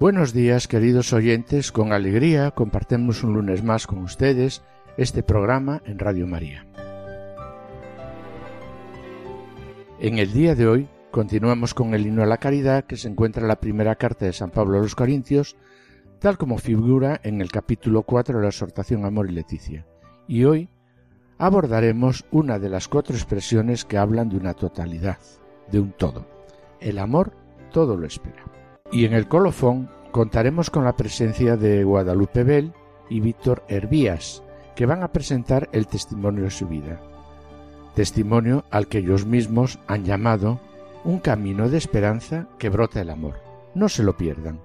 Buenos días, queridos oyentes. Con alegría compartimos un lunes más con ustedes este programa en Radio María. En el día de hoy continuamos con el himno a la caridad que se encuentra en la primera carta de San Pablo a los Corintios, tal como figura en el capítulo 4 de la exhortación Amor y Leticia. Y hoy abordaremos una de las cuatro expresiones que hablan de una totalidad, de un todo. El amor todo lo espera. Y en el colofón contaremos con la presencia de Guadalupe Bell y Víctor Hervías, que van a presentar el testimonio de su vida. Testimonio al que ellos mismos han llamado un camino de esperanza que brota el amor. No se lo pierdan.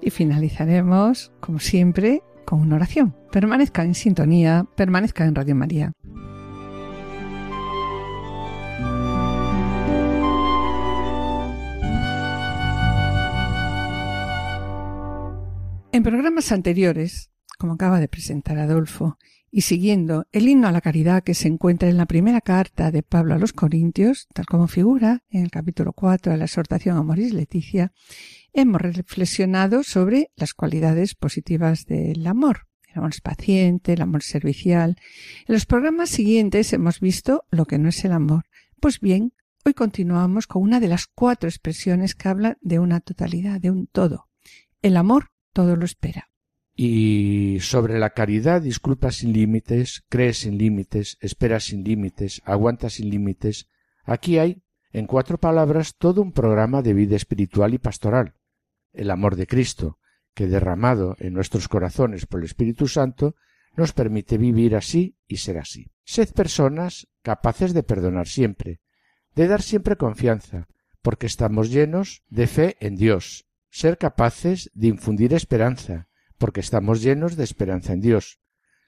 Y finalizaremos, como siempre, con una oración. Permanezca en sintonía, permanezca en Radio María. Programas anteriores, como acaba de presentar Adolfo, y siguiendo el himno a la caridad que se encuentra en la primera carta de Pablo a los Corintios, tal como figura en el capítulo 4 de la exhortación a Moris Leticia, hemos reflexionado sobre las cualidades positivas del amor. El amor es paciente, el amor servicial. En los programas siguientes hemos visto lo que no es el amor. Pues bien, hoy continuamos con una de las cuatro expresiones que habla de una totalidad, de un todo. El amor todo lo espera. Y sobre la caridad, disculpa sin límites, cree sin límites, espera sin límites, aguanta sin límites. Aquí hay, en cuatro palabras, todo un programa de vida espiritual y pastoral. El amor de Cristo, que derramado en nuestros corazones por el Espíritu Santo, nos permite vivir así y ser así. Sed personas capaces de perdonar siempre, de dar siempre confianza, porque estamos llenos de fe en Dios, ser capaces de infundir esperanza, porque estamos llenos de esperanza en Dios.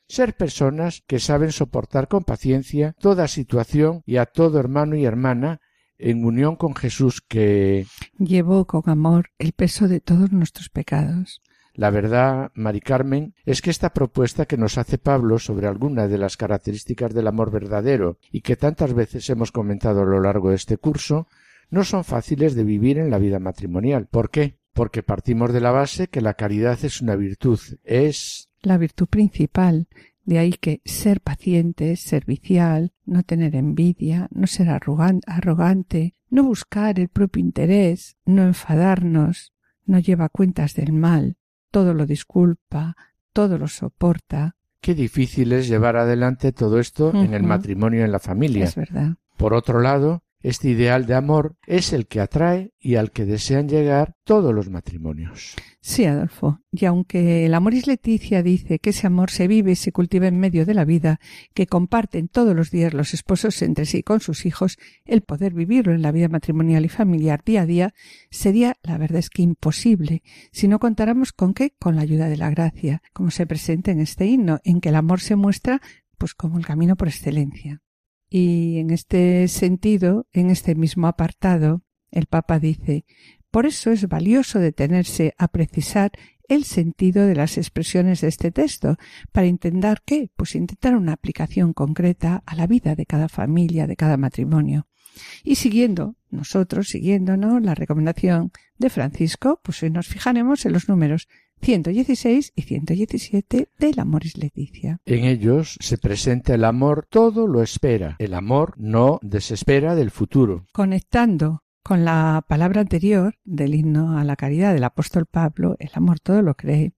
Ser personas que saben soportar con paciencia toda situación y a todo hermano y hermana en unión con Jesús que llevó con amor el peso de todos nuestros pecados. La verdad, Mari Carmen, es que esta propuesta que nos hace Pablo sobre alguna de las características del amor verdadero y que tantas veces hemos comentado a lo largo de este curso, no son fáciles de vivir en la vida matrimonial. ¿Por qué? Porque partimos de la base que la caridad es una virtud, es la virtud principal. De ahí que ser paciente, servicial, no tener envidia, no ser arrogante, no buscar el propio interés, no enfadarnos, no lleva cuentas del mal, todo lo disculpa, todo lo soporta. Qué difícil es llevar adelante todo esto en el matrimonio y en la familia. Es verdad. Por otro lado, este ideal de amor es el que atrae y al que desean llegar todos los matrimonios. Sí, Adolfo. Y aunque el amor es Leticia dice que ese amor se vive y se cultiva en medio de la vida, que comparten todos los días los esposos entre sí con sus hijos, el poder vivirlo en la vida matrimonial y familiar día a día sería, la verdad es que imposible, si no contáramos con qué, con la ayuda de la gracia, como se presenta en este himno, en que el amor se muestra pues como el camino por excelencia. Y en este sentido, en este mismo apartado, el Papa dice Por eso es valioso detenerse a precisar el sentido de las expresiones de este texto, para intentar qué? Pues intentar una aplicación concreta a la vida de cada familia, de cada matrimonio. Y siguiendo, nosotros siguiéndonos la recomendación de Francisco, pues hoy nos fijaremos en los números 116 y 117 del Amoris Leticia. En ellos se presenta el amor todo lo espera. El amor no desespera del futuro. Conectando con la palabra anterior del himno a la caridad del apóstol Pablo, el amor todo lo cree.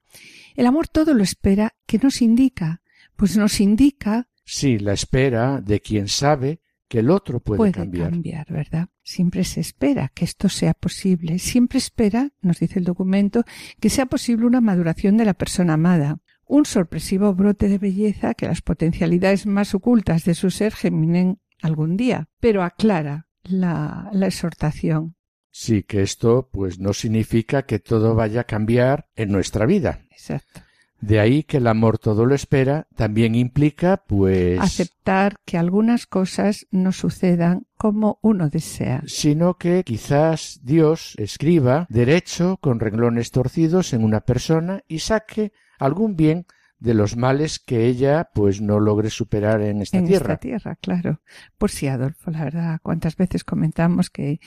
El amor todo lo espera, que nos indica? Pues nos indica. Sí, la espera de quien sabe que el otro puede, puede cambiar. cambiar. ¿verdad? Siempre se espera que esto sea posible. Siempre espera, nos dice el documento, que sea posible una maduración de la persona amada, un sorpresivo brote de belleza que las potencialidades más ocultas de su ser geminen algún día. Pero aclara la, la exhortación. Sí, que esto pues no significa que todo vaya a cambiar en nuestra vida. Exacto. De ahí que el amor todo lo espera también implica pues aceptar que algunas cosas no sucedan como uno desea, sino que quizás Dios escriba derecho con renglones torcidos en una persona y saque algún bien de los males que ella pues no logre superar en esta en tierra. esta tierra, claro. Por si Adolfo, la verdad, cuántas veces comentamos que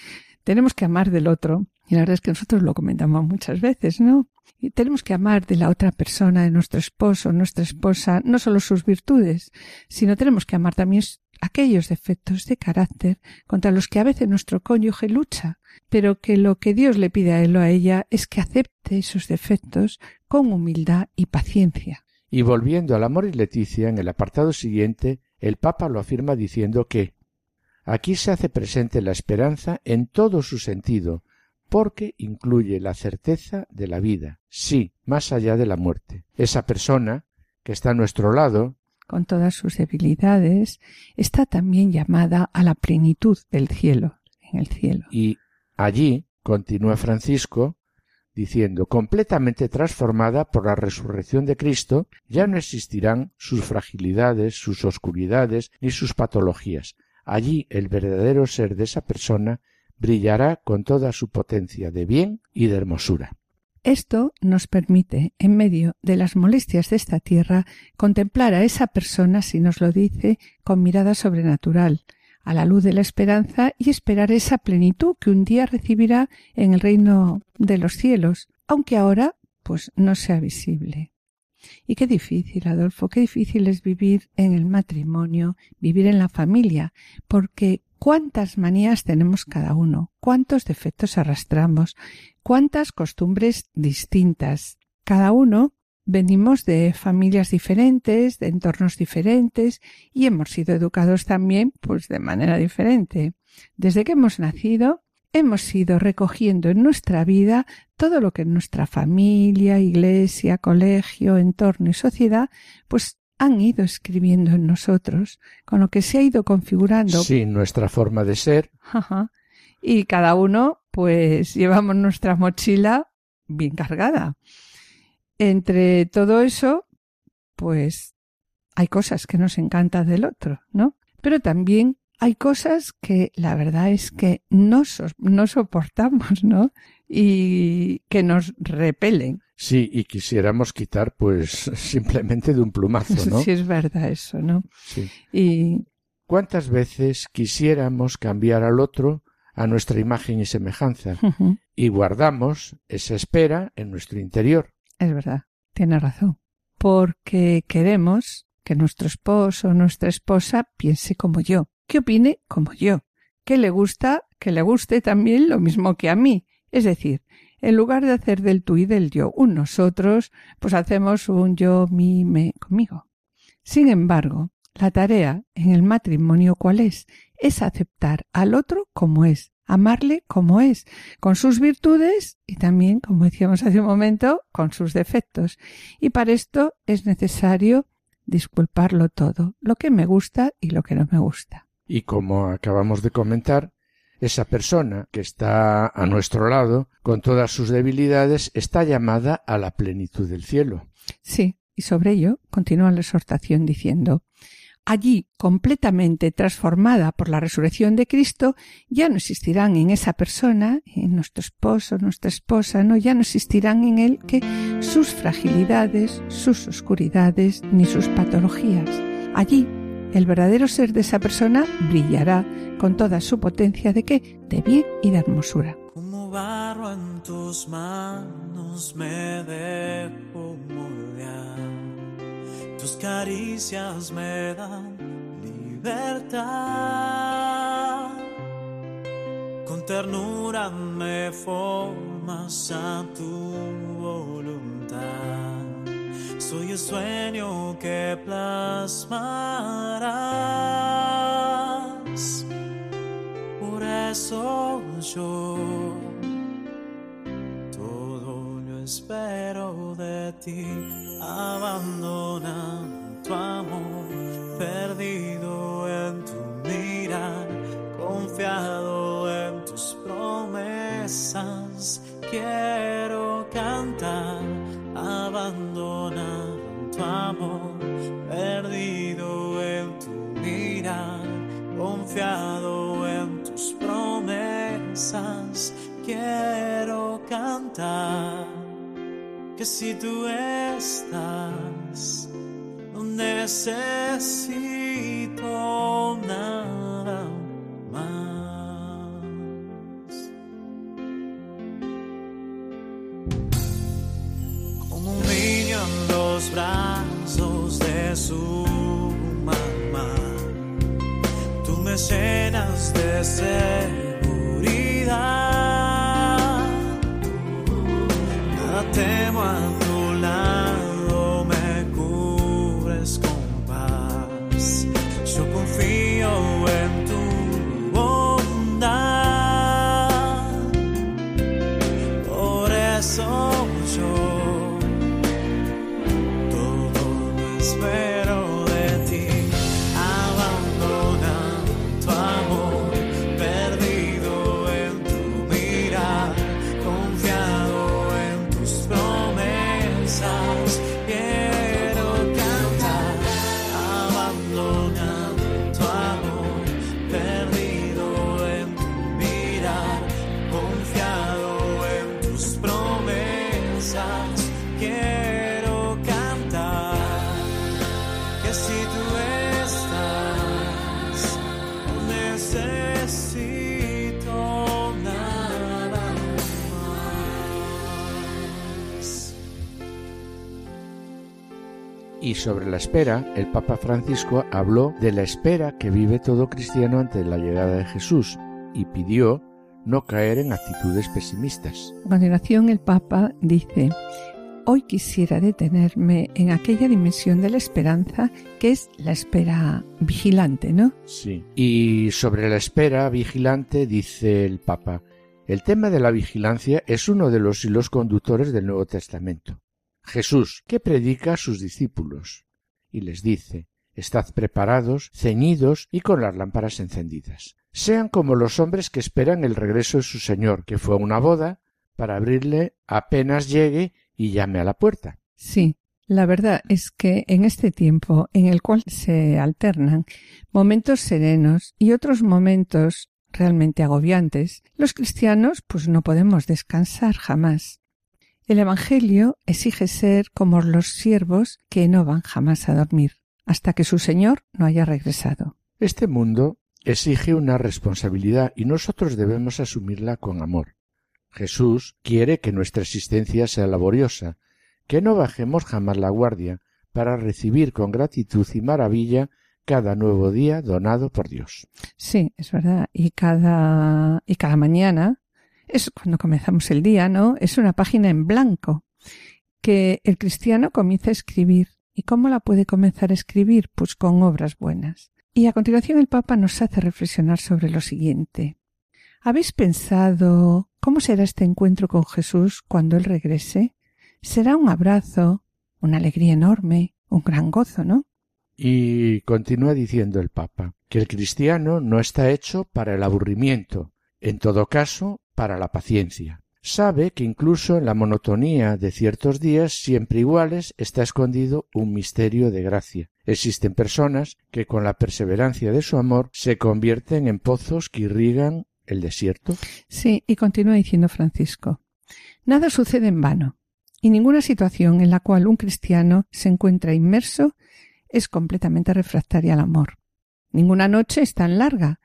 tenemos que amar del otro, y la verdad es que nosotros lo comentamos muchas veces, ¿no? Y tenemos que amar de la otra persona, de nuestro esposo, nuestra esposa, no solo sus virtudes, sino tenemos que amar también aquellos defectos de carácter contra los que a veces nuestro cónyuge lucha, pero que lo que Dios le pide a él o a ella es que acepte esos defectos con humildad y paciencia. Y volviendo al amor y Leticia, en el apartado siguiente, el Papa lo afirma diciendo que aquí se hace presente la esperanza en todo su sentido, porque incluye la certeza de la vida, sí, más allá de la muerte. Esa persona que está a nuestro lado, con todas sus debilidades, está también llamada a la plenitud del cielo, en el cielo. y allí, continúa Francisco, diciendo, completamente transformada por la resurrección de Cristo, ya no existirán sus fragilidades, sus oscuridades ni sus patologías. Allí el verdadero ser de esa persona brillará con toda su potencia de bien y de hermosura. Esto nos permite, en medio de las molestias de esta tierra, contemplar a esa persona, si nos lo dice, con mirada sobrenatural, a la luz de la esperanza y esperar esa plenitud que un día recibirá en el reino de los cielos, aunque ahora pues no sea visible. Y qué difícil, Adolfo, qué difícil es vivir en el matrimonio, vivir en la familia, porque cuántas manías tenemos cada uno, cuántos defectos arrastramos, cuántas costumbres distintas. Cada uno venimos de familias diferentes, de entornos diferentes y hemos sido educados también pues de manera diferente. Desde que hemos nacido hemos ido recogiendo en nuestra vida todo lo que nuestra familia, iglesia, colegio, entorno y sociedad pues han ido escribiendo en nosotros, con lo que se ha ido configurando. Sí, nuestra forma de ser. Ajá. Y cada uno, pues, llevamos nuestra mochila bien cargada. Entre todo eso, pues, hay cosas que nos encantan del otro, ¿no? Pero también hay cosas que la verdad es que no, so- no soportamos, ¿no? Y que nos repelen. Sí, y quisiéramos quitar pues simplemente de un plumazo, ¿no? Sí, es verdad eso, ¿no? Sí. Y ¿Cuántas veces quisiéramos cambiar al otro a nuestra imagen y semejanza y guardamos esa espera en nuestro interior? es verdad, tiene razón. Porque queremos que nuestro esposo o nuestra esposa piense como yo, que opine como yo, que le gusta, que le guste también lo mismo que a mí. Es decir, en lugar de hacer del tú y del yo un nosotros, pues hacemos un yo, mi, me, conmigo. Sin embargo, la tarea en el matrimonio cuál es? Es aceptar al otro como es, amarle como es, con sus virtudes y también, como decíamos hace un momento, con sus defectos. Y para esto es necesario disculparlo todo, lo que me gusta y lo que no me gusta. Y como acabamos de comentar, esa persona que está a nuestro lado, con todas sus debilidades, está llamada a la plenitud del cielo. Sí, y sobre ello continúa la exhortación diciendo Allí, completamente transformada por la resurrección de Cristo, ya no existirán en esa persona, en nuestro esposo, nuestra esposa, no, ya no existirán en él que sus fragilidades, sus oscuridades, ni sus patologías. Allí, el verdadero ser de esa persona brillará con toda su potencia de qué? De bien y de hermosura. Como barro en tus manos me dejo moldear. Tus caricias me dan libertad. Con ternura me formas a tu voluntad. Soy el sueño que plasmarás. Por eso yo todo lo espero de ti, abandona tu amor, si tú estás, no necesito sobre la espera, el Papa Francisco habló de la espera que vive todo cristiano ante la llegada de Jesús y pidió no caer en actitudes pesimistas. A continuación, el Papa dice, Hoy quisiera detenerme en aquella dimensión de la esperanza que es la espera vigilante, ¿no? Sí. Y sobre la espera vigilante dice el Papa, el tema de la vigilancia es uno de los hilos conductores del Nuevo Testamento. Jesús, que predica a sus discípulos, y les dice, Estad preparados, ceñidos y con las lámparas encendidas. Sean como los hombres que esperan el regreso de su Señor, que fue a una boda, para abrirle apenas llegue y llame a la puerta. Sí, la verdad es que en este tiempo en el cual se alternan momentos serenos y otros momentos realmente agobiantes, los cristianos pues no podemos descansar jamás. El Evangelio exige ser como los siervos que no van jamás a dormir, hasta que su Señor no haya regresado. Este mundo exige una responsabilidad y nosotros debemos asumirla con amor. Jesús quiere que nuestra existencia sea laboriosa, que no bajemos jamás la guardia para recibir con gratitud y maravilla cada nuevo día donado por Dios. Sí, es verdad. Y cada, y cada mañana es cuando comenzamos el día, ¿no? Es una página en blanco que el cristiano comienza a escribir. ¿Y cómo la puede comenzar a escribir? Pues con obras buenas. Y a continuación el Papa nos hace reflexionar sobre lo siguiente. ¿Habéis pensado cómo será este encuentro con Jesús cuando Él regrese? Será un abrazo, una alegría enorme, un gran gozo, ¿no? Y continúa diciendo el Papa que el cristiano no está hecho para el aburrimiento, en todo caso para la paciencia. Sabe que incluso en la monotonía de ciertos días siempre iguales está escondido un misterio de gracia. Existen personas que con la perseverancia de su amor se convierten en pozos que irrigan el desierto. Sí, y continúa diciendo Francisco. Nada sucede en vano, y ninguna situación en la cual un cristiano se encuentra inmerso es completamente refractaria al amor. Ninguna noche es tan larga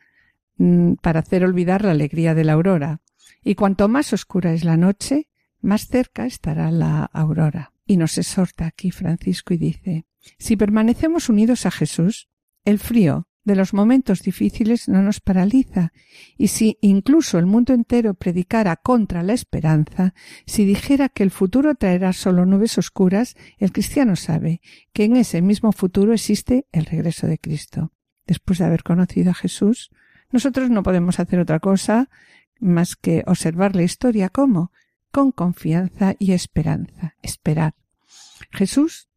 mm, para hacer olvidar la alegría de la aurora, y cuanto más oscura es la noche, más cerca estará la aurora. Y nos exhorta aquí Francisco y dice, si permanecemos unidos a Jesús, el frío de los momentos difíciles no nos paraliza, y si incluso el mundo entero predicara contra la esperanza, si dijera que el futuro traerá solo nubes oscuras, el cristiano sabe que en ese mismo futuro existe el regreso de Cristo. Después de haber conocido a Jesús, nosotros no podemos hacer otra cosa más que observar la historia como con confianza y esperanza, esperar. Jesús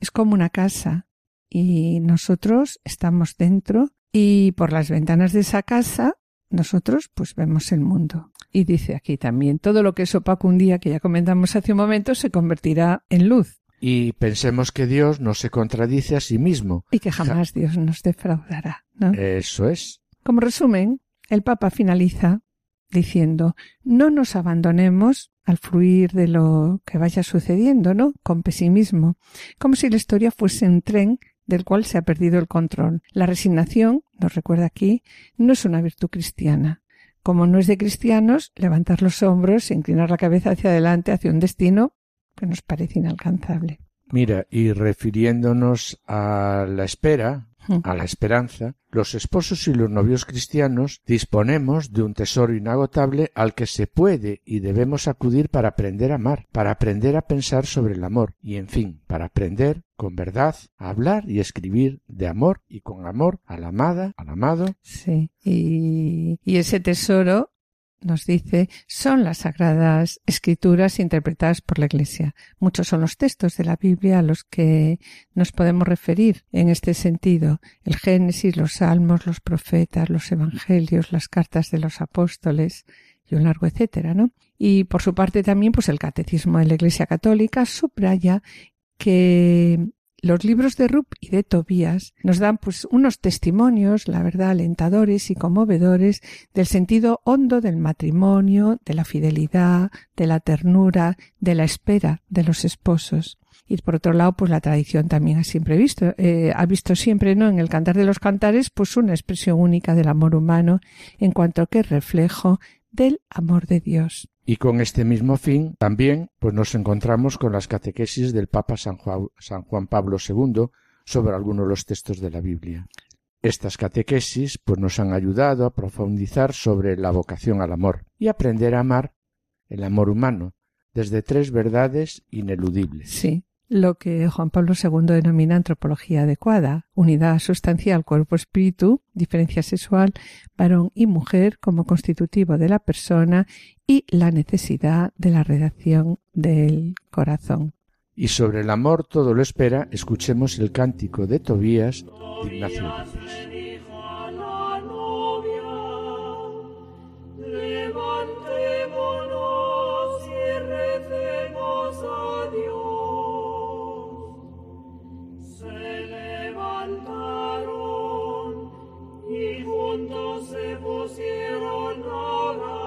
es como una casa y nosotros estamos dentro y por las ventanas de esa casa nosotros pues vemos el mundo. Y dice aquí también, todo lo que es opaco un día, que ya comentamos hace un momento, se convertirá en luz. Y pensemos que Dios no se contradice a sí mismo. Y que jamás Dios nos defraudará. ¿no? Eso es. Como resumen, el Papa finaliza diciendo no nos abandonemos al fluir de lo que vaya sucediendo, ¿no? Con pesimismo, como si la historia fuese un tren del cual se ha perdido el control. La resignación, nos recuerda aquí, no es una virtud cristiana. Como no es de cristianos, levantar los hombros e inclinar la cabeza hacia adelante hacia un destino que nos parece inalcanzable. Mira, y refiriéndonos a la espera, a la esperanza, los esposos y los novios cristianos disponemos de un tesoro inagotable al que se puede y debemos acudir para aprender a amar, para aprender a pensar sobre el amor y, en fin, para aprender con verdad a hablar y escribir de amor y con amor a la amada, al amado. Sí, y, y ese tesoro nos dice, son las sagradas escrituras interpretadas por la Iglesia. Muchos son los textos de la Biblia a los que nos podemos referir en este sentido. El Génesis, los Salmos, los profetas, los Evangelios, las cartas de los apóstoles y un largo etcétera, ¿no? Y por su parte también, pues el Catecismo de la Iglesia Católica subraya que los libros de Rup y de Tobías nos dan pues unos testimonios, la verdad, alentadores y conmovedores del sentido hondo del matrimonio, de la fidelidad, de la ternura, de la espera de los esposos. Y por otro lado, pues la tradición también ha siempre visto, eh, ha visto siempre, ¿no? En el cantar de los cantares, pues una expresión única del amor humano en cuanto que reflejo del amor de Dios. Y con este mismo fin también pues nos encontramos con las catequesis del Papa San Juan, Pablo II sobre algunos de los textos de la Biblia. Estas catequesis pues nos han ayudado a profundizar sobre la vocación al amor y aprender a amar el amor humano desde tres verdades ineludibles. Sí, lo que Juan Pablo II denomina antropología adecuada, unidad sustancial cuerpo-espíritu, diferencia sexual, varón y mujer como constitutivo de la persona y la necesidad de la redacción del corazón. Y sobre el amor todo lo espera, escuchemos el cántico de Tobías y juntos se pusieron a orar.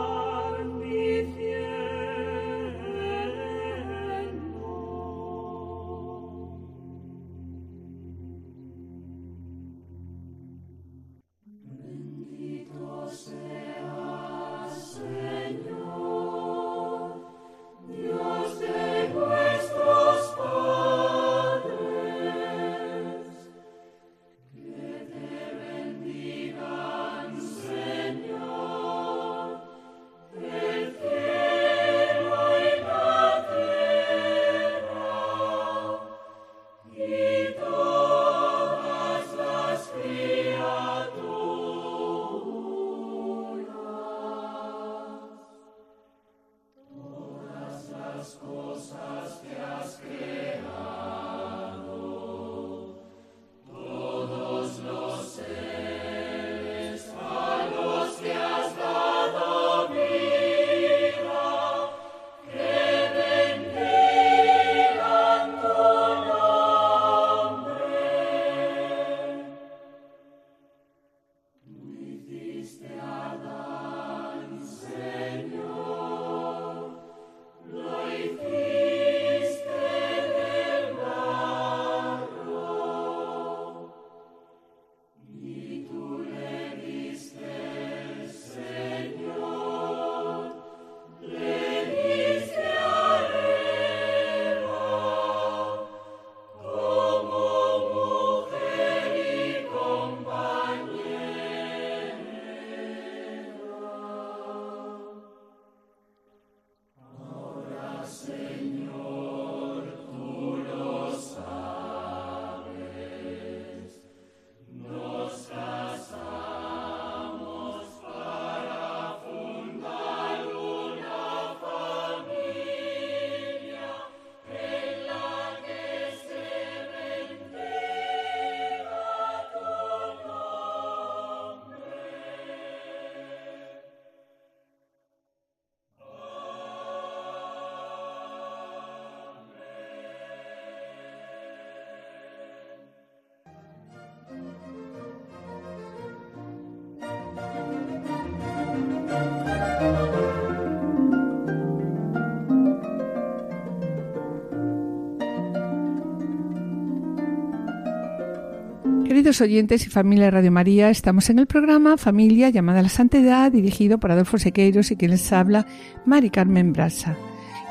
Queridos oyentes y familia de Radio María, estamos en el programa Familia llamada a la Santidad, dirigido por Adolfo Sequeiros y quien les habla, Mari Carmen Brasa.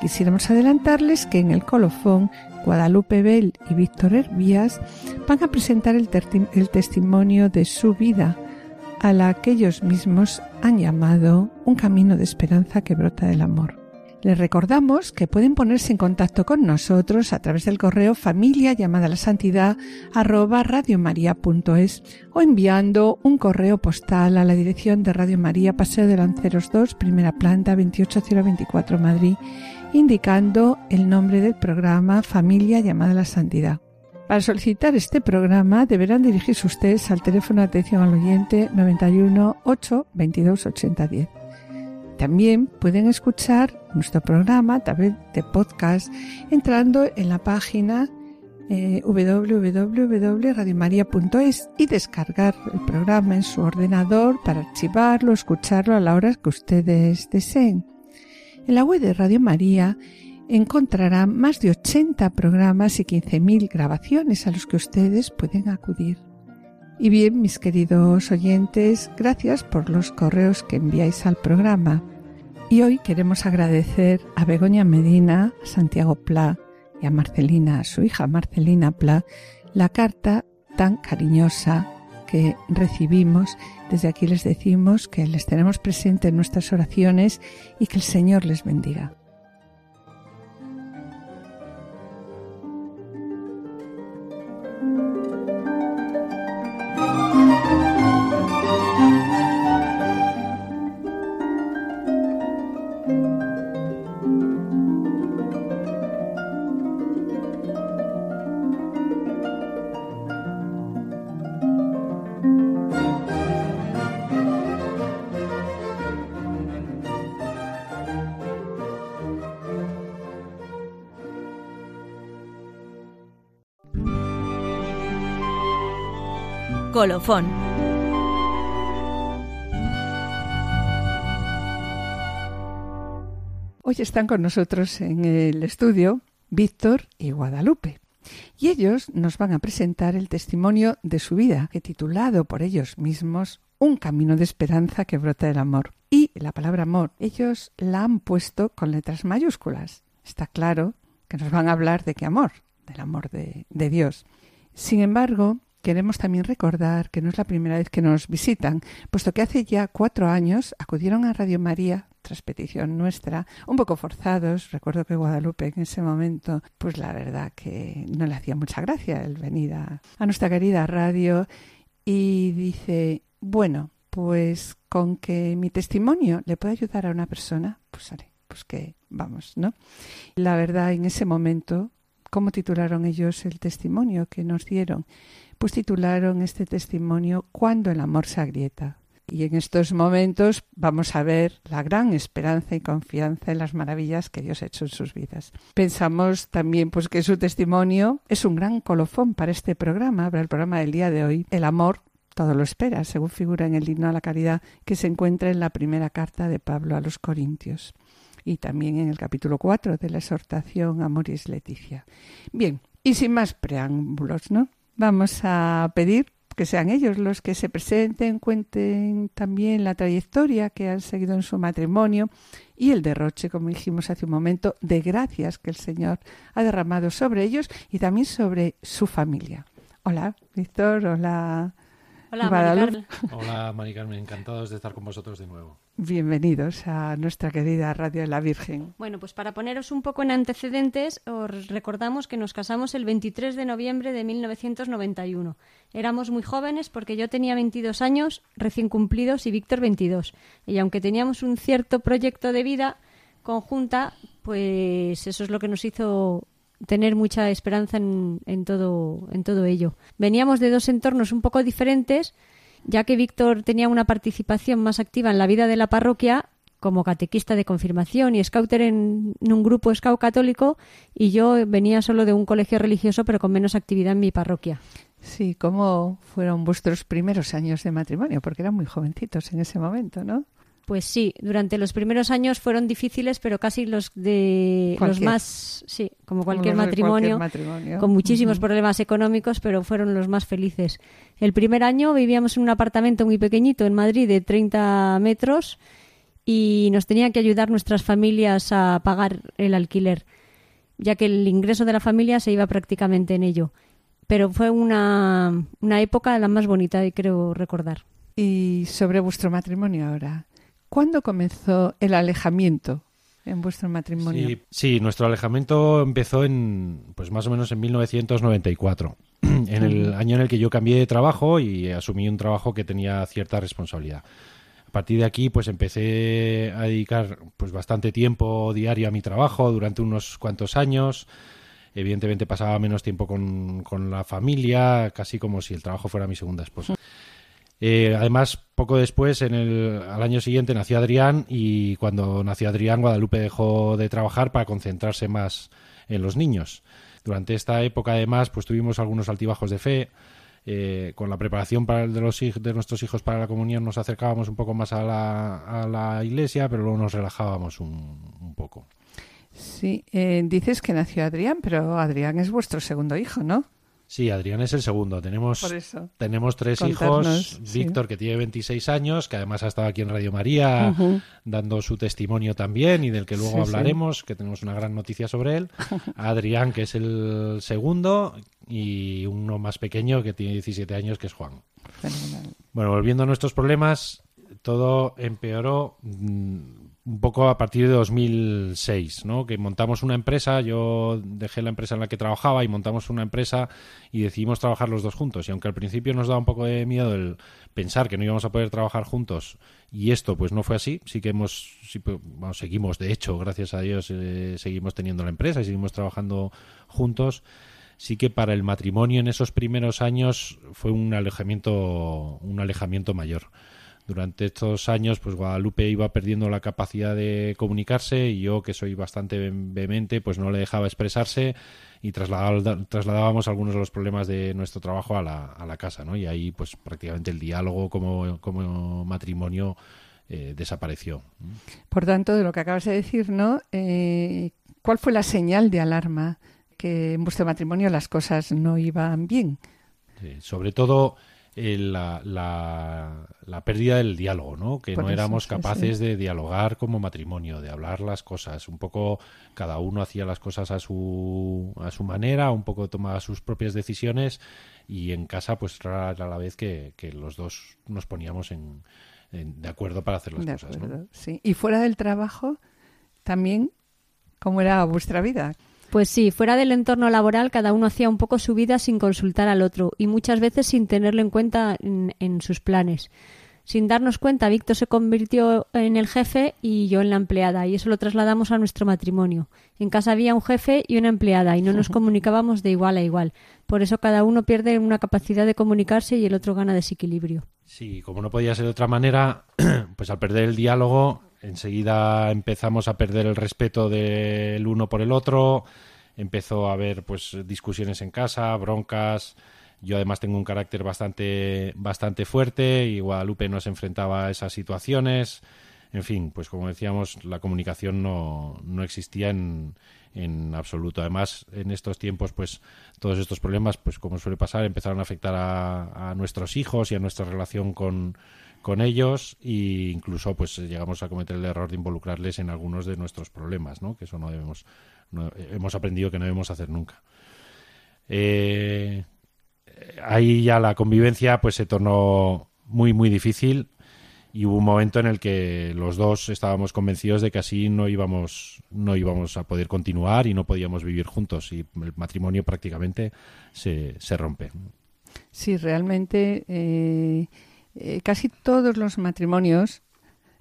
Quisiéramos adelantarles que en el colofón, Guadalupe Bell y Víctor Hervías van a presentar el, el testimonio de su vida, a la que ellos mismos han llamado un camino de esperanza que brota del amor. Les recordamos que pueden ponerse en contacto con nosotros a través del correo familia llamada la santidad arroba radiomaria.es o enviando un correo postal a la dirección de Radio María Paseo de Lanceros 2, primera planta 28024 Madrid, indicando el nombre del programa Familia llamada la santidad. Para solicitar este programa deberán dirigirse ustedes al teléfono de atención al oyente 91 8 22 80 10. También pueden escuchar nuestro programa a través de podcast entrando en la página eh, www.radiomaria.es y descargar el programa en su ordenador para archivarlo, escucharlo a la hora que ustedes deseen. En la web de Radio María encontrarán más de 80 programas y 15.000 grabaciones a los que ustedes pueden acudir. Y bien, mis queridos oyentes, gracias por los correos que enviáis al programa. Y hoy queremos agradecer a Begoña Medina, a Santiago Pla y a Marcelina, a su hija Marcelina Pla, la carta tan cariñosa que recibimos. Desde aquí les decimos que les tenemos presente en nuestras oraciones y que el Señor les bendiga. Colofón. Hoy están con nosotros en el estudio Víctor y Guadalupe. Y ellos nos van a presentar el testimonio de su vida, que titulado por ellos mismos Un camino de esperanza que brota del amor. Y la palabra amor, ellos la han puesto con letras mayúsculas. Está claro que nos van a hablar de qué amor, del amor de, de Dios. Sin embargo, Queremos también recordar que no es la primera vez que nos visitan, puesto que hace ya cuatro años acudieron a Radio María tras petición nuestra, un poco forzados. Recuerdo que Guadalupe en ese momento, pues la verdad que no le hacía mucha gracia el venir a, nuestra querida radio y dice, bueno, pues con que mi testimonio le pueda ayudar a una persona, pues haré, pues que vamos, ¿no? La verdad, en ese momento, ¿cómo titularon ellos el testimonio que nos dieron? Pues titularon este testimonio Cuando el amor se agrieta. Y en estos momentos vamos a ver la gran esperanza y confianza en las maravillas que Dios ha hecho en sus vidas. Pensamos también pues que su testimonio es un gran colofón para este programa, para el programa del día de hoy. El amor todo lo espera, según figura en el himno a la caridad que se encuentra en la primera carta de Pablo a los Corintios y también en el capítulo 4 de la exhortación Amoris Leticia. Bien, y sin más preámbulos, ¿no? Vamos a pedir que sean ellos los que se presenten, cuenten también la trayectoria que han seguido en su matrimonio y el derroche, como dijimos hace un momento, de gracias que el Señor ha derramado sobre ellos y también sobre su familia. Hola, Víctor, hola. Hola, Mari Hola, Mari Carmen, encantados de estar con vosotros de nuevo. Bienvenidos a nuestra querida Radio de la Virgen. Bueno, pues para poneros un poco en antecedentes, os recordamos que nos casamos el 23 de noviembre de 1991. Éramos muy jóvenes porque yo tenía 22 años recién cumplidos y Víctor 22. Y aunque teníamos un cierto proyecto de vida conjunta, pues eso es lo que nos hizo tener mucha esperanza en, en, todo, en todo ello. Veníamos de dos entornos un poco diferentes ya que Víctor tenía una participación más activa en la vida de la parroquia como catequista de confirmación y scouter en, un grupo scout católico y yo venía solo de un colegio religioso pero con menos actividad en mi parroquia. Sí, ¿cómo fueron vuestros primeros años de matrimonio? Porque eran muy jovencitos en ese momento, ¿no? Pues sí, durante los primeros años fueron difíciles, pero casi los de los más, sí, como cualquier Como matrimonio, cualquier matrimonio. con muchísimos problemas económicos, pero fueron los más felices. El primer año vivíamos en un apartamento muy pequeñito en Madrid de 30 metros y nos tenían que ayudar nuestras familias a pagar el alquiler, ya que el ingreso de la familia se iba prácticamente en ello. Pero fue una, una época la más bonita y creo recordar. Y sobre vuestro matrimonio ahora. ¿Cuándo comenzó el alejamiento en vuestro matrimonio? Sí, sí, nuestro alejamiento empezó en, pues más o menos en 1994, en el año en el que yo cambié de trabajo y asumí un trabajo que tenía cierta responsabilidad. A partir de aquí, pues empecé a dedicar pues bastante tiempo diario a mi trabajo durante unos cuantos años. Evidentemente pasaba menos tiempo con, con la familia, casi como si el trabajo fuera mi segunda esposa. Eh, además, poco después, en el, al año siguiente, nació Adrián y cuando nació Adrián, Guadalupe dejó de trabajar para concentrarse más en los niños. Durante esta época, además, pues tuvimos algunos altibajos de fe. Eh, con la preparación para el de, los, de nuestros hijos para la comunión nos acercábamos un poco más a la, a la iglesia, pero luego nos relajábamos un, un poco. Sí, eh, dices que nació Adrián, pero Adrián es vuestro segundo hijo, ¿no? Sí, Adrián es el segundo. Tenemos Por eso. Tenemos tres Contarnos, hijos. sí. Víctor, que tiene 26 años, que además ha estado aquí en Radio María dando su testimonio también y del que luego Sí, sí. hablaremos, que tenemos una gran noticia sobre él. Adrián, que es el segundo, y uno más pequeño, que tiene 17 años, que es Juan. Fenomenal. Bueno, volviendo a nuestros problemas, todo empeoró mm, un poco a partir de 2006, ¿no? Que montamos una empresa, yo dejé la empresa en la que trabajaba y montamos una empresa y decidimos trabajar los dos juntos. Y aunque al principio nos daba un poco de miedo el pensar que no íbamos a poder trabajar juntos y esto pues no fue así, sí que hemos, sí, pues, bueno, seguimos, de hecho, gracias a Dios, eh, seguimos teniendo la empresa y seguimos trabajando juntos sí que para el matrimonio en esos primeros años fue un alejamiento un alejamiento mayor durante estos años pues Guadalupe iba perdiendo la capacidad de comunicarse y yo que soy bastante vehemente pues no le dejaba expresarse y trasladábamos algunos de los problemas de nuestro trabajo a la, a la casa ¿no? y ahí pues prácticamente el diálogo como, como matrimonio eh, desapareció Por tanto, de lo que acabas de decir, ¿no? Eh, ¿Cuál fue la señal de alarma que en vuestro matrimonio las cosas no iban bien? Sí, sobre todo la, la- la pérdida del diálogo, ¿no? Que Por no eso, éramos sí, capaces de dialogar como matrimonio, de hablar las cosas. Un poco cada uno hacía las cosas a su, a su manera, un poco tomaba sus propias decisiones y en casa pues rara era la vez que, que los dos nos poníamos en, en- de acuerdo para hacer las De cosas. ¿no? acuerdo, sí. Y fuera del trabajo, también, ¿cómo era vuestra vida? Pues sí, fuera del entorno laboral cada uno hacía un poco su vida sin consultar al otro y muchas veces sin tenerlo en cuenta en, en sus planes. Sin darnos cuenta, Víctor se convirtió en el jefe y yo en la empleada y eso lo trasladamos a nuestro matrimonio. En casa había un jefe y una empleada y no nos comunicábamos de igual a igual. Por eso cada uno pierde una capacidad de comunicarse y el otro gana desequilibrio. Sí, como no podía ser de otra manera, pues al perder el diálogo, enseguida empezamos a perder el respeto del uno por el otro, empezó a haber pues discusiones en casa, broncas. Yo además tengo un carácter bastante bastante fuerte y Guadalupe nos enfrentaba a esas situaciones. En fin, pues como decíamos, la comunicación no, no existía en, en absoluto. Además, en estos tiempos, pues todos estos problemas, pues como suele pasar, empezaron a afectar a, a nuestros hijos y a nuestra relación con, con ellos e incluso pues llegamos a cometer el error de involucrarles en algunos de nuestros problemas, ¿no? Que eso no debemos, hemos aprendido que no debemos hacer nunca. Eh, ahí ya la convivencia pues se tornó muy muy difícil y hubo un momento en el que los dos estábamos convencidos de que así no íbamos no íbamos a poder continuar y no podíamos vivir juntos y el matrimonio prácticamente se, se rompe. Sí, realmente eh, eh, casi todos los matrimonios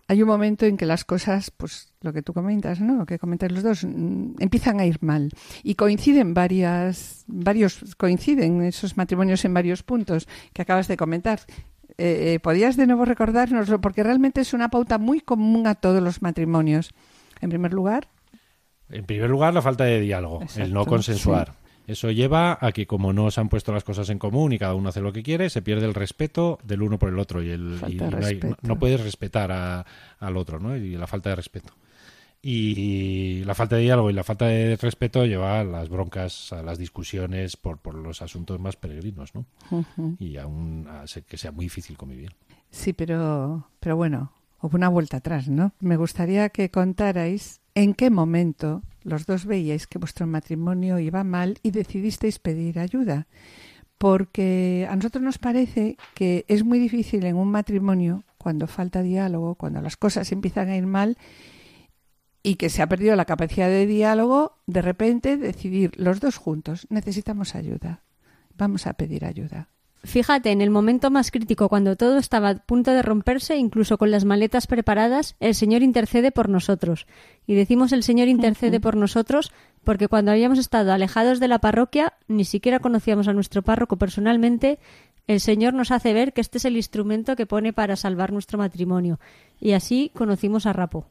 hay un momento en que las cosas, pues lo que tú comentas, ¿no? Lo que comentan los dos, mm, empiezan a ir mal y coinciden varias, varios, coinciden esos matrimonios en varios puntos que acabas de comentar. Eh, eh, ¿Podrías de nuevo recordárnoslo? Porque realmente es una pauta muy común a todos los matrimonios. En primer lugar, En primer lugar, la falta de diálogo, el no consensuar. Eso lleva a que como no se han puesto las cosas en común y cada uno hace lo que quiere, se pierde el respeto del uno por el otro y, el, y no, hay- no- no puedes respetar a- al otro, ¿no? Y la falta de respeto. Y la falta de diálogo y la falta de respeto lleva a las broncas, a las discusiones por, por los asuntos más peregrinos, ¿no? Y aún a que sea muy difícil convivir. Sí, pero, pero bueno, hubo una vuelta atrás, ¿no? Me gustaría que contarais en qué momento los dos veíais que vuestro matrimonio iba mal y decidisteis pedir ayuda. Porque a nosotros nos parece que es muy difícil en un matrimonio, cuando falta diálogo, cuando las cosas empiezan a ir mal y que se ha perdido la capacidad de diálogo, de repente decidir los dos juntos, necesitamos ayuda, vamos a pedir ayuda. Fíjate, en el momento más crítico, cuando todo estaba a punto de romperse, incluso con las maletas preparadas, el Señor intercede por nosotros. Y decimos el Señor intercede por nosotros porque cuando habíamos estado alejados de la parroquia, ni siquiera conocíamos a nuestro párroco personalmente, el Señor nos hace ver que este es el instrumento que pone para salvar nuestro matrimonio. Y así conocimos a Rapo.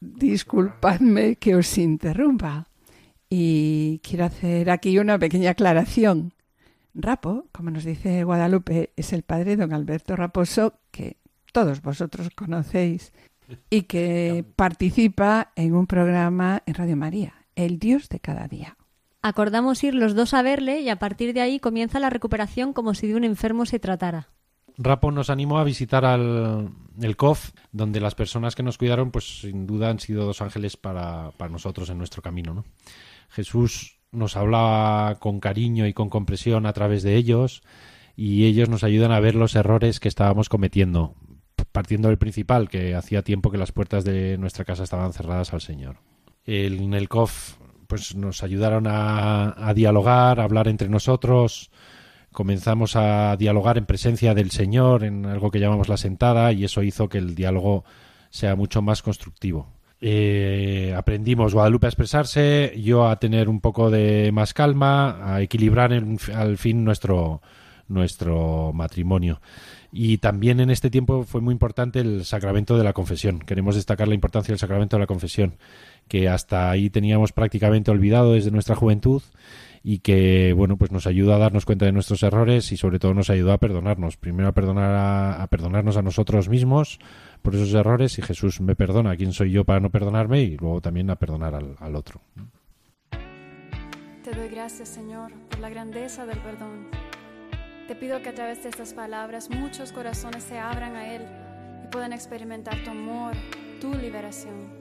Disculpadme que os interrumpa. Y quiero hacer aquí una pequeña aclaración. Rapo, como nos dice Guadalupe, es el padre de don Alberto Raposo, que todos vosotros conocéis, y que participa en un programa en Radio María, El Dios de cada día. Acordamos ir los dos a verle y a partir de ahí comienza la recuperación como si de un enfermo se tratara. Rapo nos animó a visitar al el COF, donde las personas que nos cuidaron, pues sin duda han sido dos ángeles para, para nosotros en nuestro camino. ¿no? Jesús nos hablaba con cariño y con compresión a través de ellos y ellos nos ayudan a ver los errores que estábamos cometiendo, partiendo del principal, que hacía tiempo que las puertas de nuestra casa estaban cerradas al Señor. El- en el COF pues nos ayudaron a, a dialogar, a hablar entre nosotros, comenzamos a dialogar en presencia del Señor, en algo que llamamos la sentada, y eso hizo que el diálogo sea mucho más constructivo. Eh, aprendimos Guadalupe a expresarse, yo a tener un poco de más calma, a equilibrar en- al fin nuestro, nuestro matrimonio. Y también en este tiempo fue muy importante el sacramento de la confesión. Queremos destacar la importancia del sacramento de la confesión, que hasta ahí teníamos prácticamente olvidado desde nuestra juventud y que bueno pues nos ayuda a darnos cuenta de nuestros errores y sobre todo nos ayuda a perdonarnos primero a perdonar a, a perdonarnos a nosotros mismos por esos errores y Jesús me perdona quién soy yo para no perdonarme y luego también a perdonar al, al otro Te doy gracias, Señor, por la grandeza del perdón. Te pido que a través de estas palabras muchos corazones se abran a Él y puedan experimentar tu amor, tu liberación.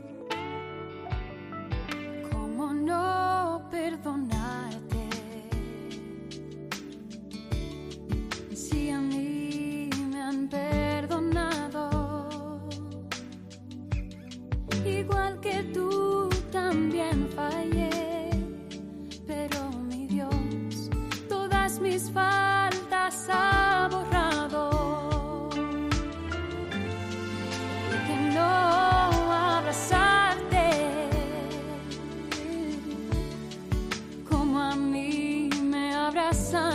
¿Cómo no perdonarte? Si a mí me han perdonado, igual que tú también fallé pero mi Dios todas mis faltas ha borrado. Que no abrazarte como a mí me abrazaron.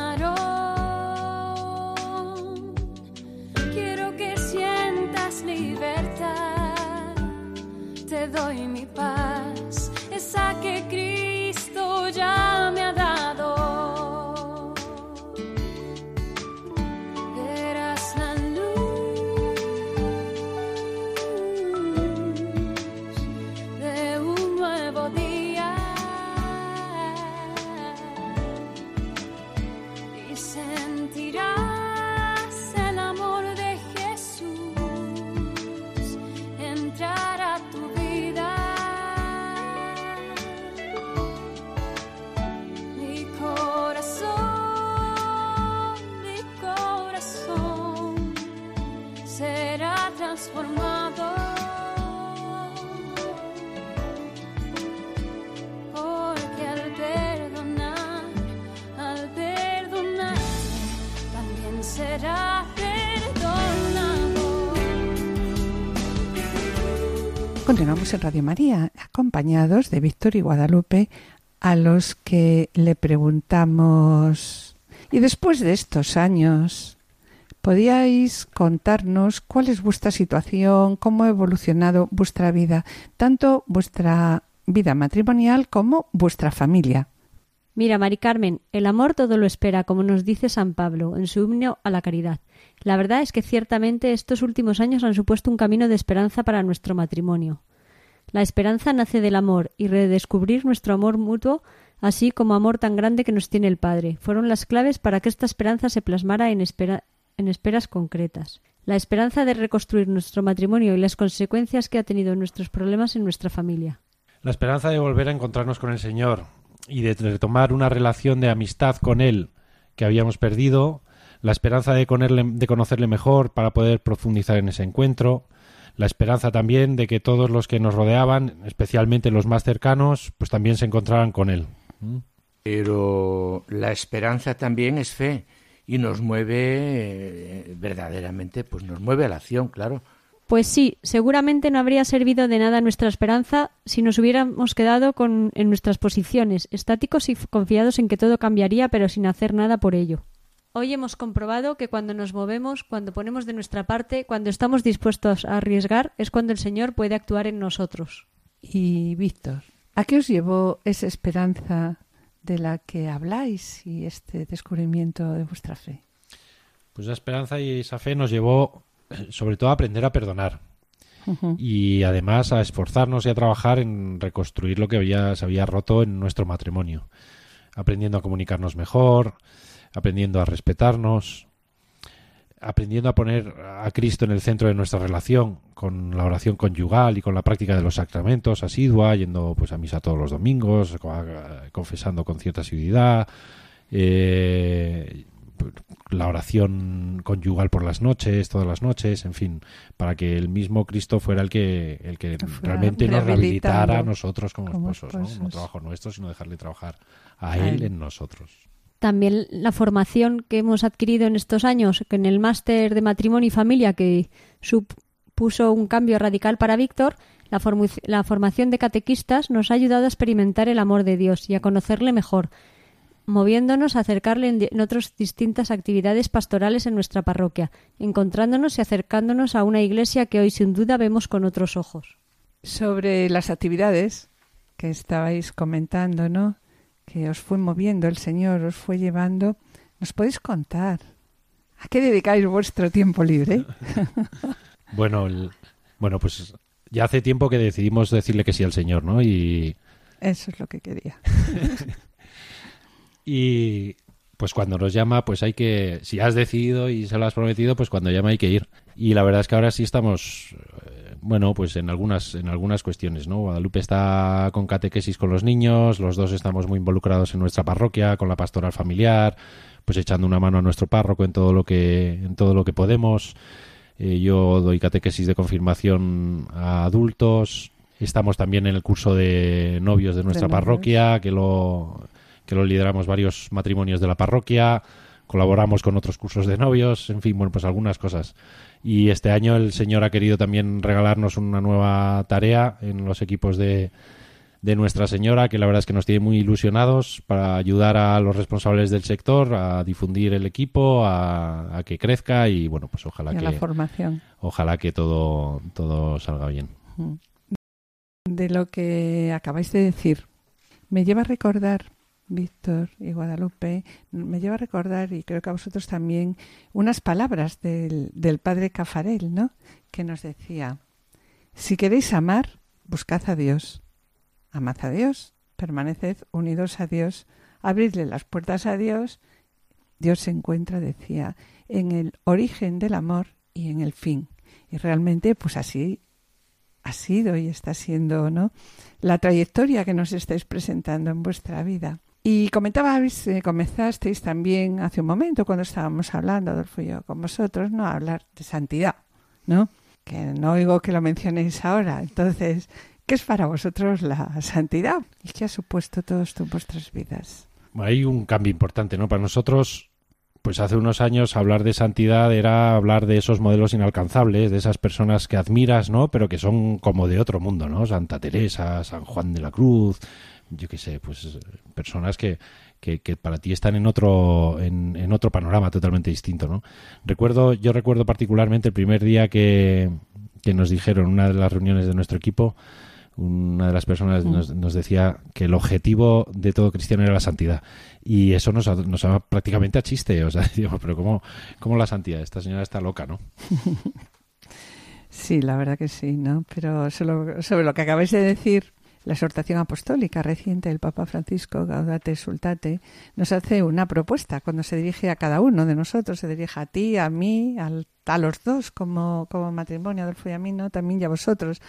Continuamos en Radio María, acompañados de Víctor y Guadalupe, a los que le preguntamos, y después de estos años, ¿podíais contarnos cuál es vuestra situación, cómo ha evolucionado vuestra vida, tanto vuestra vida matrimonial como vuestra familia? Mira, Mari Carmen, el amor todo lo espera, como nos dice San Pablo en su himno a la caridad. La verdad es que ciertamente estos últimos años han supuesto un camino de esperanza para nuestro matrimonio. La esperanza nace del amor y redescubrir nuestro amor mutuo, así como amor tan grande que nos tiene el Padre, fueron las claves para que esta esperanza se plasmara en, esperas concretas. La esperanza de reconstruir nuestro matrimonio y las consecuencias que ha tenido nuestros problemas en nuestra familia. La esperanza de volver a encontrarnos con el Señor, y de retomar una relación de amistad con Él que habíamos perdido, la esperanza de conocerle mejor para poder profundizar en ese encuentro, la esperanza también de que todos los que nos rodeaban, especialmente los más cercanos, pues también se encontraran con Él. Pero la esperanza también es fe y nos mueve eh, verdaderamente, pues nos mueve a la acción, claro. Pues sí, seguramente no habría servido de nada nuestra esperanza si nos hubiéramos quedado con, en nuestras posiciones, estáticos y confiados en que todo cambiaría, pero sin hacer nada por ello. Hoy hemos comprobado que cuando nos movemos, cuando ponemos de nuestra parte, cuando estamos dispuestos a arriesgar, es cuando el Señor puede actuar en nosotros. Y Víctor, ¿a qué os llevó esa esperanza de la que habláis y este descubrimiento de vuestra fe? Pues la esperanza y esa fe nos llevó sobre todo a aprender a perdonar. Y además a esforzarnos y a trabajar en reconstruir lo que había, se había roto en nuestro matrimonio. Aprendiendo a comunicarnos mejor, aprendiendo a respetarnos, aprendiendo a poner a Cristo en el centro de nuestra relación, con la oración conyugal y con la práctica de los sacramentos asidua, yendo pues a misa todos los domingos, confesando con cierta asiduidad, eh, la oración conyugal por las noches, todas las noches, en fin, para que el mismo Cristo fuera el que, el que realmente nos rehabilitara a nosotros como, esposos, ¿no? trabajo nuestro, sino dejarle trabajar a, él, en nosotros. También la formación que hemos adquirido en estos años, que en el máster de matrimonio y familia que supuso un cambio radical para Víctor, la, la formación de catequistas nos ha ayudado a experimentar el amor de Dios y a conocerle mejor, moviéndonos a acercarle en, otras distintas actividades pastorales en nuestra parroquia, encontrándonos y acercándonos a una iglesia que hoy sin duda vemos con otros ojos. Sobre las actividades que estabais comentando, ¿no? Que os fue moviendo el Señor, os fue llevando, ¿nos podéis contar? ¿A qué dedicáis vuestro tiempo libre? bueno, bueno, pues ya hace tiempo que decidimos decirle que sí al Señor, ¿no? Y eso es lo que quería. Y pues cuando nos llama, pues hay que, si has decidido y se lo has prometido, pues cuando llama hay que ir. Y la verdad es que ahora sí estamos, bueno, pues en algunas, en algunas cuestiones, ¿no? Guadalupe está con catequesis con los niños, los dos estamos muy involucrados en nuestra parroquia, con la pastoral familiar, pues echando una mano a nuestro párroco en todo lo que, en todo lo que podemos. Eh, yo doy catequesis de confirmación a adultos. Estamos también en el curso de novios de nuestra parroquia, que lo que lo lideramos varios matrimonios de la parroquia, colaboramos con otros cursos de novios, en fin, bueno, pues algunas cosas. Y este año el Señor ha querido también regalarnos una nueva tarea en los equipos de, de Nuestra Señora, que la verdad es que nos tiene muy ilusionados para ayudar a los responsables del sector a difundir el equipo, a, que crezca y bueno, pues ojalá que la formación. Ojalá que todo todo salga bien. De lo que acabáis de decir, me lleva a recordar Víctor y Guadalupe, me lleva a recordar, y creo que a vosotros también, unas palabras del, del padre Cafarel, ¿no? Que nos decía, si queréis amar, buscad a Dios. Amad a Dios, permaneced unidos a Dios, abridle las puertas a Dios. Dios se encuentra, decía, en el origen del amor y en el fin. Y realmente, pues así ha sido y está siendo, ¿no? La trayectoria que nos estáis presentando en vuestra vida. Y comentabais, eh, comenzasteis también hace un momento cuando estábamos hablando, Adolfo y yo, con vosotros, ¿no? A hablar de santidad, ¿no? Que no oigo que lo mencionéis ahora. Entonces, ¿qué es para vosotros la santidad? ¿Y qué ha supuesto todo esto en vuestras vidas? Hay un cambio importante, ¿no? Para nosotros, pues hace unos años hablar de santidad era hablar de esos modelos inalcanzables, de esas personas que admiras, ¿no? Pero que son como de otro mundo, ¿no? Santa Teresa, San Juan de la Cruz, yo qué sé, pues personas que, que, para ti están en otro, en, en, otro panorama totalmente distinto, ¿no? Recuerdo, yo recuerdo particularmente el primer día que, que nos dijeron, una de las reuniones de nuestro equipo, una de las personas nos, nos, decía que el objetivo de todo cristiano era la santidad. Y eso nos, nos prácticamente a chiste. O sea, digo, pero ¿cómo, ¿cómo la santidad? Esta señora está loca, ¿no? Sí, la verdad que sí, ¿no? Pero sobre lo que acabáis de decir, la exhortación apostólica reciente del Papa Francisco, Gaudate Sultate, nos hace una propuesta cuando se dirige a cada uno de nosotros, se dirige a ti, a mí, a los dos como, como matrimonio, Adolfo y a mí, ¿no? También y a vosotros.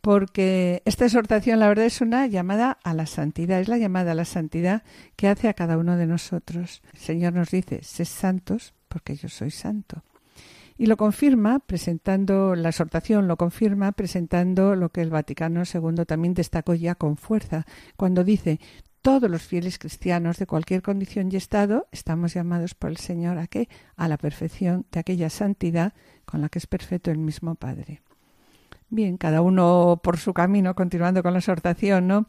Porque esta exhortación, la verdad, es una llamada a la santidad, es la llamada a la santidad que hace a cada uno de nosotros. El Señor nos dice, sed santos porque yo soy santo. Y lo confirma presentando, la exhortación lo confirma presentando lo que el Vaticano II también destacó ya con fuerza, cuando dice, todos los fieles cristianos de cualquier condición y estado estamos llamados por el Señor a qué? A la perfección de aquella santidad con la que es perfecto el mismo Padre. Bien, cada uno por su camino, continuando con la exhortación, ¿no?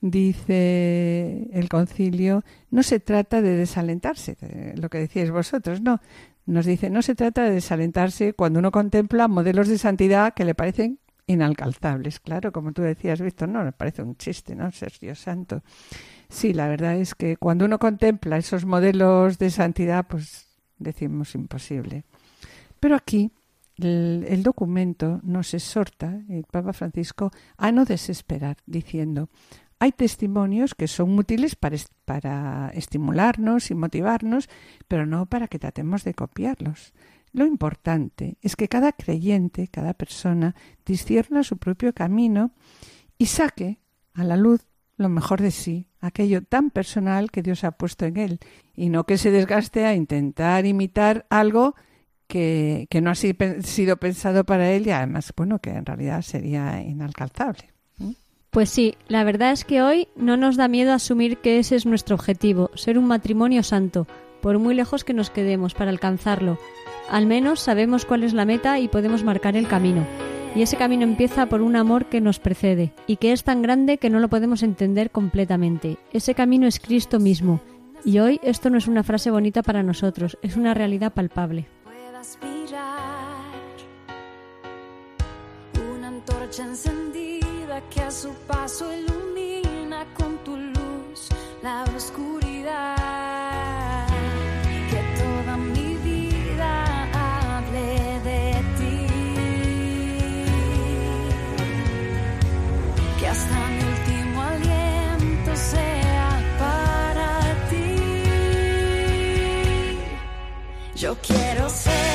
Dice el concilio, no se trata de desalentarse, lo que decíais vosotros, no, nos dice, no se trata de desalentarse cuando uno contempla modelos de santidad que le parecen inalcanzables. Claro, como tú decías, Víctor, no, me parece un chiste, ¿no? Ser Dios santo. Sí, la verdad es que cuando uno contempla esos modelos de santidad, pues decimos imposible. Pero aquí el, el, documento nos exhorta, el Papa Francisco, a no desesperar, diciendo, hay testimonios que son útiles para, para estimularnos y motivarnos, pero no para que tratemos de copiarlos. Lo importante es que cada creyente, cada persona, discierna su propio camino y saque a la luz lo mejor de sí, aquello tan personal que Dios ha puesto en él, y no que se desgaste a intentar imitar algo que, que no ha sido pensado para él y además, bueno, que en realidad sería inalcanzable. Pues sí, la verdad es que hoy no nos da miedo asumir que ese es nuestro objetivo, ser un matrimonio santo, por muy lejos que nos quedemos para alcanzarlo. Al menos sabemos cuál es la meta y podemos marcar el camino. Y ese camino empieza por un amor que nos precede y que es tan grande que no lo podemos entender completamente. Ese camino es Cristo mismo. Y hoy esto no es una frase bonita para nosotros, es una realidad palpable. Una antorcha su paso ilumina con tu luz la oscuridad. Que toda mi vida hable de ti. Que hasta mi último aliento sea para ti. Yo quiero ser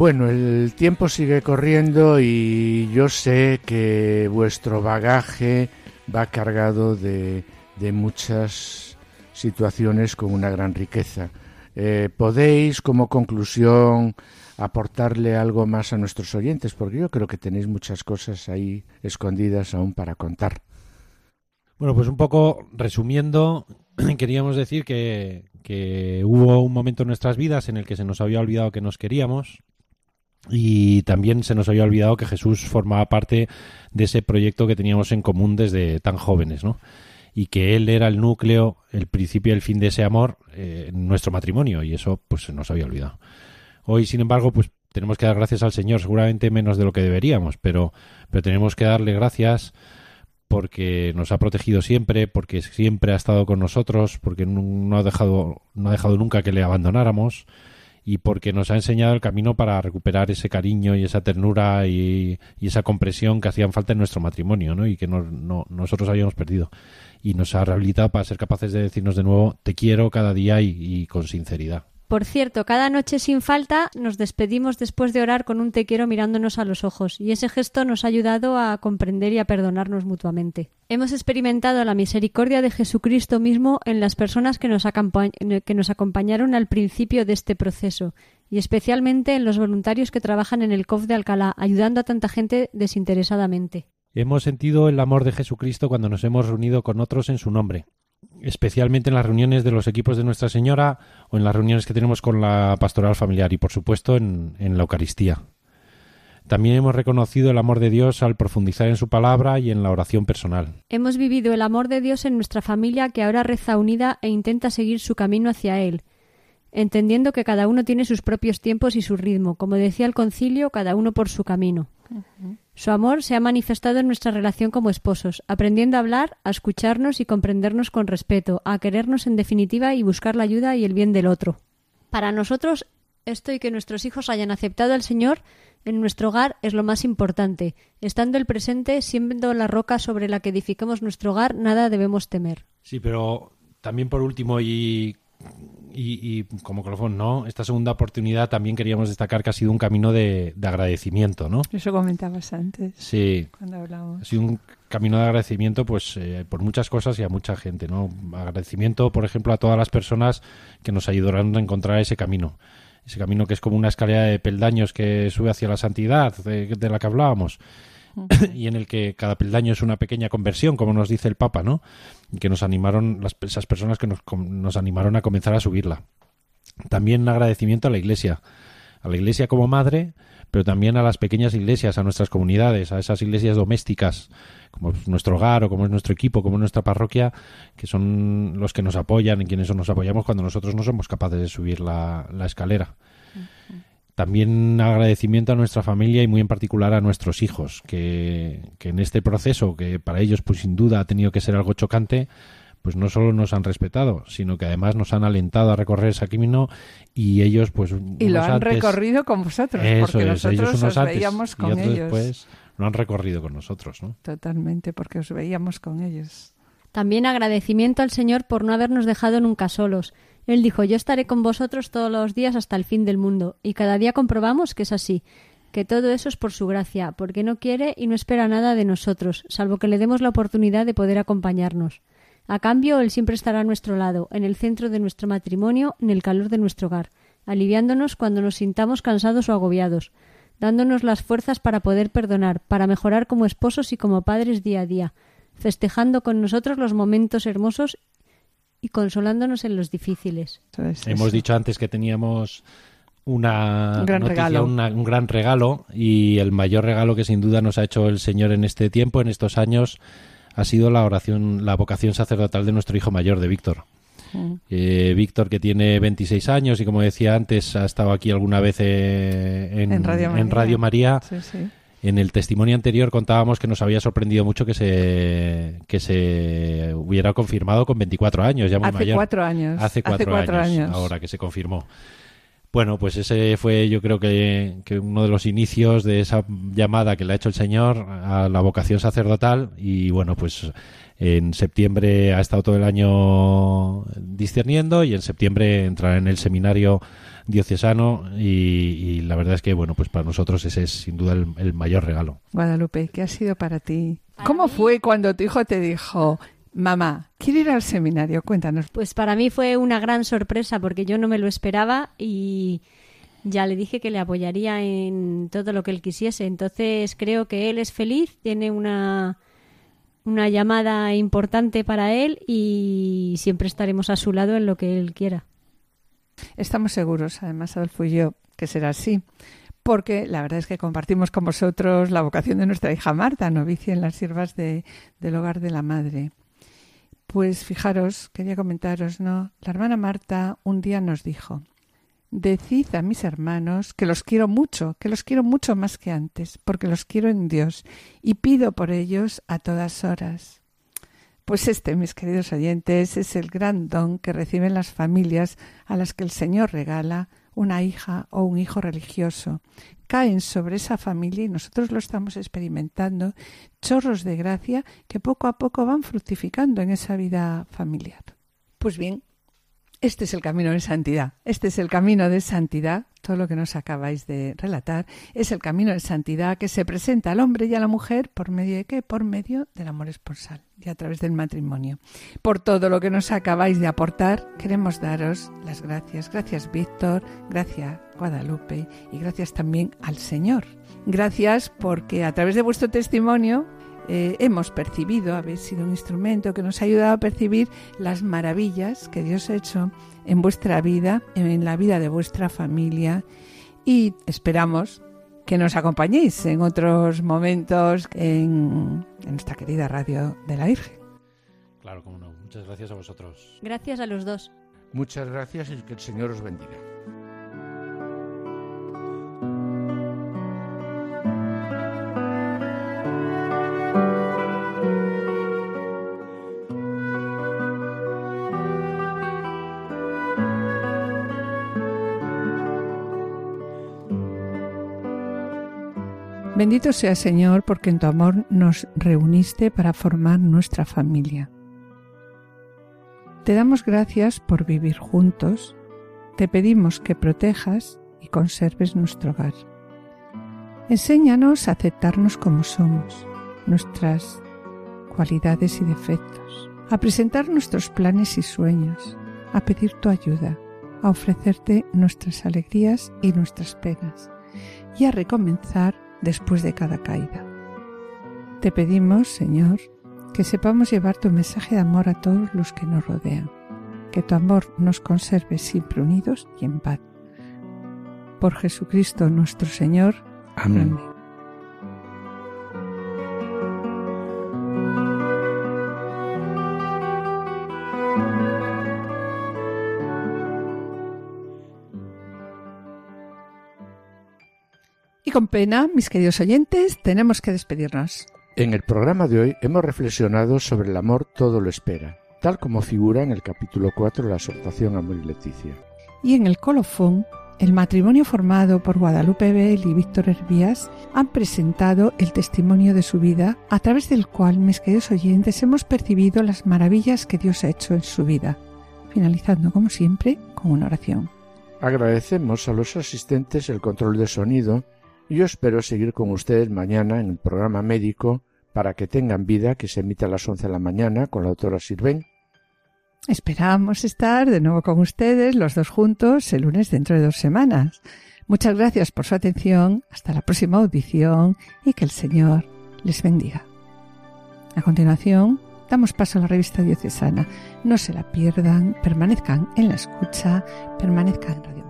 Bueno, el tiempo sigue corriendo y yo sé que vuestro bagaje va cargado de, de muchas situaciones con una gran riqueza. Eh, ¿Podéis, como conclusión, aportarle algo más a nuestros oyentes? Porque yo creo que tenéis muchas cosas ahí escondidas aún para contar. Bueno, pues un poco resumiendo, queríamos decir que, que hubo un momento en nuestras vidas en el que se nos había olvidado que nos queríamos y también se nos había olvidado que Jesús formaba parte de ese proyecto que teníamos en común desde tan jóvenes, ¿no? y que él era el núcleo, el principio y el fin de ese amor eh, en nuestro matrimonio y eso pues se nos había olvidado. Hoy, sin embargo, pues tenemos que dar gracias al Señor, seguramente menos de lo que deberíamos, pero, pero tenemos que darle gracias porque nos ha protegido siempre, porque siempre ha estado con nosotros, porque no ha dejado, no ha dejado nunca que le abandonáramos y porque nos ha enseñado el camino para recuperar ese cariño y esa ternura y, esa compresión que hacían falta en nuestro matrimonio, ¿no? Y que no, no, nosotros habíamos perdido. Y nos ha rehabilitado para ser capaces de decirnos de nuevo, te quiero cada día y con sinceridad. Por cierto, cada noche sin falta nos despedimos después de orar con un te quiero mirándonos a los ojos, y ese gesto nos ha ayudado a comprender y a perdonarnos mutuamente. Hemos experimentado la misericordia de Jesucristo mismo en las personas que nos, que nos acompañaron al principio de este proceso, y especialmente en los voluntarios que trabajan en el COF de Alcalá, ayudando a tanta gente desinteresadamente. Hemos sentido el amor de Jesucristo cuando nos hemos reunido con otros en su nombre, especialmente en las reuniones de los equipos de Nuestra Señora o en las reuniones que tenemos con la pastoral familiar y, por supuesto, en, en, la Eucaristía. También hemos reconocido el amor de Dios al profundizar en su palabra y en la oración personal. Hemos vivido el amor de Dios en nuestra familia que ahora reza unida e intenta seguir su camino hacia Él, entendiendo que cada uno tiene sus propios tiempos y su ritmo, como decía el concilio, cada uno por su camino. Uh -huh. Su amor se ha manifestado en nuestra relación como esposos, aprendiendo a hablar, a escucharnos y comprendernos con respeto, a querernos en definitiva y buscar la ayuda y el bien del otro. Para nosotros, esto y que nuestros hijos hayan aceptado al Señor en nuestro hogar es lo más importante. Estando el presente, siendo la roca sobre la que edificamos nuestro hogar, nada debemos temer. Sí, pero también por último y y, y, como colofón, ¿no? Esta segunda oportunidad también queríamos destacar que ha sido un camino de, de, agradecimiento, ¿no? Eso comentabas antes. Sí. Cuando hablamos. Ha sido un camino de agradecimiento, pues, eh, por muchas cosas y a mucha gente, ¿no? Agradecimiento, por ejemplo, a todas las personas que nos ayudaron a encontrar ese camino. Ese camino que es como una escalera de peldaños que sube hacia la santidad, de, de la que hablábamos. y en el que cada peldaño es una pequeña conversión, como nos dice el Papa, ¿no? Que nos animaron, las, esas personas que nos, nos animaron a comenzar a subirla. También un agradecimiento a la Iglesia, a la Iglesia como madre, pero también a las pequeñas iglesias, a nuestras comunidades, a esas iglesias domésticas, como es nuestro hogar o como es nuestro equipo, como es nuestra parroquia, que son los que nos apoyan y quienes nos apoyamos cuando nosotros no somos capaces de subir la, la escalera. También agradecimiento a nuestra familia y muy en particular a nuestros hijos, que, que, en este proceso, que para ellos pues sin duda ha tenido que ser algo chocante, pues no solo nos han respetado, sino que además nos han alentado a recorrer ese camino y ellos pues... Y lo han antes, recorrido con vosotros, eso porque es, nosotros ellos unos os antes veíamos y con otros ellos. después lo han recorrido con nosotros, ¿no? Totalmente, porque os veíamos con ellos. También agradecimiento al Señor por no habernos dejado nunca solos. Él dijo, yo estaré con vosotros todos los días hasta el fin del mundo, y cada día comprobamos que es así, que todo eso es por su gracia, porque no quiere y no espera nada de nosotros, salvo que le demos la oportunidad de poder acompañarnos. A cambio, Él siempre estará a nuestro lado, en el centro de nuestro matrimonio, en el calor de nuestro hogar, aliviándonos cuando nos sintamos cansados o agobiados, dándonos las fuerzas para poder perdonar, para mejorar como esposos y como padres día a día, festejando con nosotros los momentos hermosos y consolándonos en los difíciles. Es Hemos eso. dicho antes que teníamos una Un gran noticia, regalo. una- un gran regalo y el mayor regalo que sin duda nos ha hecho el Señor en este tiempo, en estos años, ha sido la oración, la vocación sacerdotal de nuestro hijo mayor, de Víctor. Mm. Eh, Víctor, que tiene 26 años y como decía antes, ha estado aquí alguna vez eh, en, En Radio María. Radio María. Sí, sí. En el testimonio anterior contábamos que nos había sorprendido mucho que se, que se hubiera confirmado con 24 años, ya muy Hace mayor. cuatro años. Hace cuatro, años, ahora que se confirmó. Bueno, pues ese fue yo creo que, que uno de los inicios de esa llamada que le ha hecho el Señor a la vocación sacerdotal y bueno, pues en septiembre ha estado todo el año discerniendo y en septiembre entrará en el seminario diocesano y, y la verdad es que bueno, pues para nosotros ese es sin duda el, el mayor regalo. Guadalupe, ¿qué ha sido para ti? ¿Cómo fue cuando tu hijo te dijo, mamá, quiero ir al seminario? Cuéntanos. Pues para mí fue una gran sorpresa porque yo no me lo esperaba y ya le dije que le apoyaría en todo lo que él quisiese. Entonces creo que él es feliz, tiene una, una llamada importante para él y siempre estaremos a su lado en lo que él quiera. Estamos seguros, además, Adolfo y yo, que será así. Porque la verdad es que compartimos con vosotros la vocación de nuestra hija Marta, novicia en las siervas de- del hogar de la madre. Pues fijaros, quería comentaros, ¿no? La hermana Marta un día nos dijo, Decid a mis hermanos que los quiero mucho, que los quiero mucho más que antes, porque los quiero en Dios y pido por ellos a todas horas. Pues este, mis queridos oyentes, es el gran don que reciben las familias a las que el Señor regala una hija o un hijo religioso. Caen sobre esa familia y nosotros lo estamos experimentando, chorros de gracia que poco a poco van fructificando en esa vida familiar. Pues bien, este es el camino de santidad. Este es el camino de santidad. Todo lo que nos acabáis de relatar es el camino de santidad que se presenta al hombre y a la mujer por medio de qué? Por medio del amor esponsal y a través del matrimonio. Por todo lo que nos acabáis de aportar, queremos daros las gracias. Gracias Víctor, gracias Guadalupe y gracias también al Señor. Gracias porque a través de vuestro testimonio eh, hemos percibido, habéis sido un instrumento que nos ha ayudado a percibir las maravillas que Dios ha hecho en vuestra vida, en la vida de vuestra familia y esperamos que nos acompañéis en otros momentos en, en nuestra querida radio de la Virgen. Claro, como no. Muchas gracias a vosotros. Gracias a los dos. Muchas gracias y que el Señor os bendiga. Bendito sea Señor porque en tu amor nos reuniste para formar nuestra familia. Te damos gracias por vivir juntos, te pedimos que protejas y conserves nuestro hogar. Enséñanos a aceptarnos como somos, nuestras cualidades y defectos, a presentar nuestros planes y sueños, a pedir tu ayuda, a ofrecerte nuestras alegrías y nuestras penas, y a recomenzar después de cada caída. Te pedimos, Señor, que sepamos llevar tu mensaje de amor a todos los que nos rodean, que tu amor nos conserve siempre unidos y en paz. Por Jesucristo nuestro Señor. Amén. Y con pena, mis queridos oyentes, tenemos que despedirnos. En el programa de hoy hemos reflexionado sobre el amor todo lo espera, tal como figura en el capítulo 4 de la exhortación Amor y Leticia. Y en el colofón, el matrimonio formado por Guadalupe Bell y Víctor Hervías han presentado el testimonio de su vida, a través del cual, mis queridos oyentes, hemos percibido las maravillas que Dios ha hecho en su vida, finalizando, como siempre, con una oración. Agradecemos a los asistentes el control de sonido yo espero seguir con ustedes mañana en el programa médico para que tengan vida que se emite a las 11 de la mañana con la doctora Sirven. Esperamos estar de nuevo con ustedes los dos juntos el lunes dentro de dos semanas. Muchas gracias por su atención, hasta la próxima audición y que el Señor les bendiga. A continuación, damos paso a la revista diocesana. No se la pierdan, permanezcan en la escucha, permanezcan en Radio